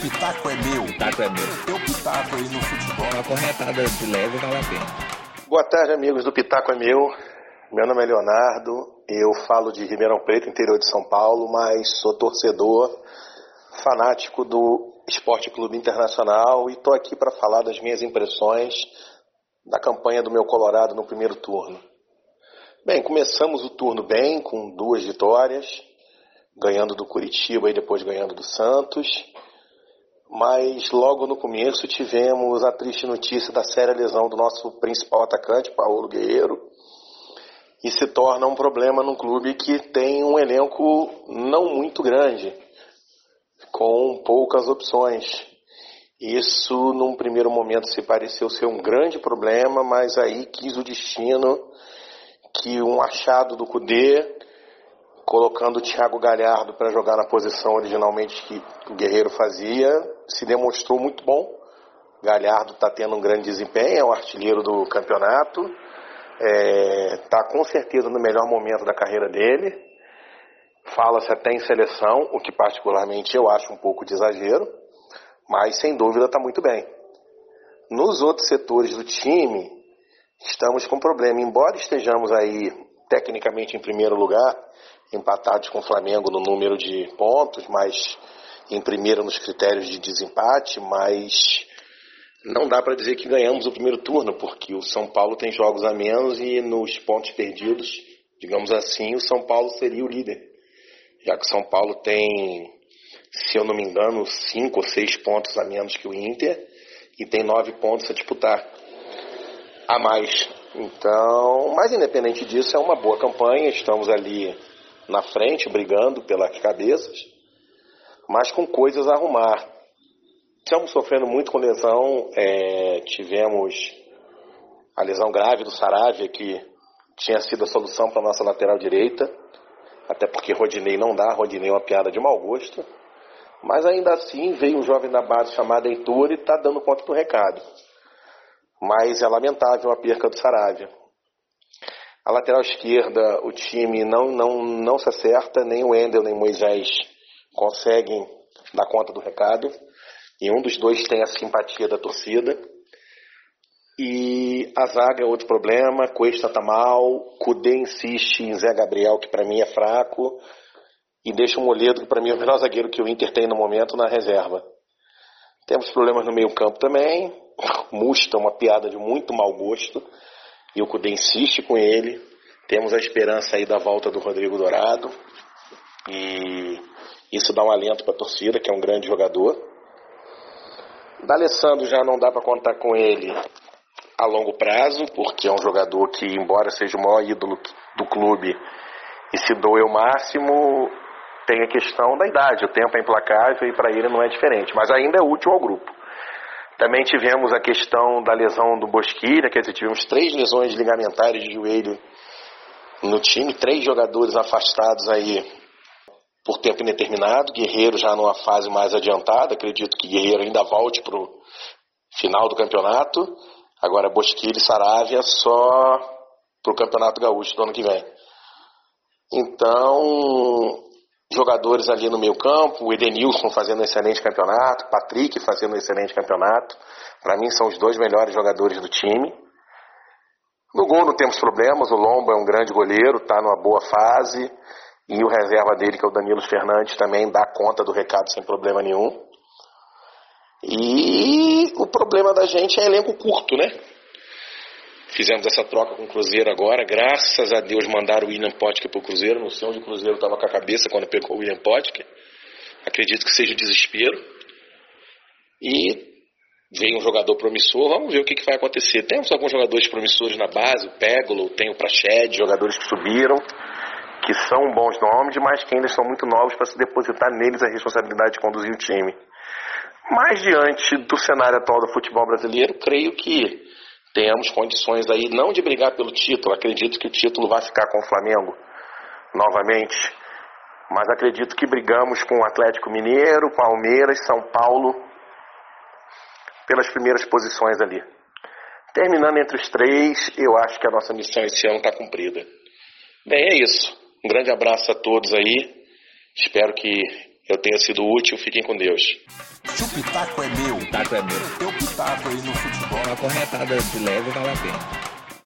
pitaco é meu. Pitaco é meu. Teu pitaco aí no futebol. Uma corretada de leve vale a pena. Boa tarde, amigos do Pitaco é meu. Meu nome é Leonardo. Eu falo de Ribeirão Preto, interior de São Paulo, mas sou torcedor fanático do Esporte Clube Internacional e estou aqui para falar das minhas impressões da campanha do meu Colorado no primeiro turno. Bem, começamos o turno bem, com duas vitórias, ganhando do Curitiba e depois ganhando do Santos. Mas logo no começo tivemos a triste notícia da séria lesão do nosso principal atacante, Paulo Guerreiro, e se torna um problema num clube que tem um elenco não muito grande, com poucas opções. Isso, num primeiro momento, se pareceu ser um grande problema, mas aí quis o destino que um achado do Cudê, colocando o Thiago Galhardo para jogar na posição originalmente que o Guerreiro fazia, se demonstrou muito bom. Galhardo está tendo um grande desempenho, é o artilheiro do campeonato, está é, tá com certeza no melhor momento da carreira dele. Fala-se até em seleção, o que particularmente eu acho um pouco de exagero, mas sem dúvida está muito bem. Nos outros setores do time, estamos com problema. Embora estejamos aí tecnicamente em primeiro lugar, empatados com o Flamengo no número de pontos, mas em primeiro nos critérios de desempate, mas não dá para dizer que ganhamos o primeiro turno, porque o São Paulo tem jogos a menos e nos pontos perdidos, digamos assim, o São Paulo seria o líder. Já que o São Paulo tem, se eu não me engano, cinco ou seis pontos a menos que o Inter e tem nove pontos a disputar a mais. Então, mas independente disso, é uma boa campanha. Estamos ali na frente, brigando pelas cabeças, mas com coisas a arrumar. Estamos sofrendo muito com lesão. É, tivemos a lesão grave do Saravia, que tinha sido a solução para a nossa lateral direita. Até porque Rodinei não dá, Rodinei é uma piada de mau gosto. Mas ainda assim veio um jovem da base chamado Heitor e está dando conta do recado mas é lamentável a perca do Saravia. A lateral esquerda, o time não, não, não se acerta, nem o Wendel nem o Moisés conseguem dar conta do recado. E um dos dois tem a simpatia da torcida. E a zaga é outro problema, Cuesta tá mal, Cudê insiste em Zé Gabriel, que para mim é fraco, e deixa o Moledo, que para mim é o melhor zagueiro que o Inter tem no momento, na reserva. Temos problemas no meio campo também, Musta, uma piada de muito mau gosto, e o Cudê insiste com ele. Temos a esperança aí da volta do Rodrigo Dourado, e isso dá um alento para a torcida, que é um grande jogador. D'Alessandro já não dá para contar com ele a longo prazo, porque é um jogador que, embora seja o maior ídolo do clube e se doe o máximo, tem a questão da idade. O tempo é implacável e para ele não é diferente, mas ainda é útil ao grupo. Também tivemos a questão da lesão do Bosquilha, quer dizer, tivemos três lesões ligamentares de joelho no time, três jogadores afastados aí por tempo indeterminado. Guerreiro já numa fase mais adiantada, acredito que Guerreiro ainda volte para o final do campeonato. Agora Bosquilha e Saravia só para o Campeonato Gaúcho do ano que vem. Então, jogadores ali no meio campo, o Edenilson fazendo um excelente campeonato, Patrick fazendo um excelente campeonato. Para mim são os dois melhores jogadores do time. No gol não temos problemas, o Lomba é um grande goleiro, está numa boa fase. E o reserva dele, que é o Danilo Fernandes, também dá conta do recado sem problema nenhum. E o problema da gente é elenco curto, né? Fizemos essa troca com o Cruzeiro agora. Graças a Deus mandaram o William Potker para o Cruzeiro. Não sei onde o Cruzeiro estava com a cabeça quando pegou o William Potker. Acredito que seja desespero. E veio um jogador promissor. Vamos ver o que, que vai acontecer. Temos alguns jogadores promissores na base. O Pegolo, tem o Prached, jogadores que subiram. Que são bons nomes, mas que ainda estão muito novos para se depositar neles a responsabilidade de conduzir o time. Mas diante do cenário atual do futebol brasileiro, creio que temos condições aí não de brigar pelo título, acredito que o título vai ficar com o Flamengo novamente, mas acredito que brigamos com o Atlético Mineiro, Palmeiras, São Paulo pelas primeiras posições ali. Terminando entre os três, eu acho que a nossa missão esse ano está cumprida. Bem, é isso. Um grande abraço a todos aí. Espero que eu tenha sido útil. Fiquem com Deus. Se o pitaco é meu, O taco é meu. teu pitaco aí no futebol. Uma corretada de leve vale a pena.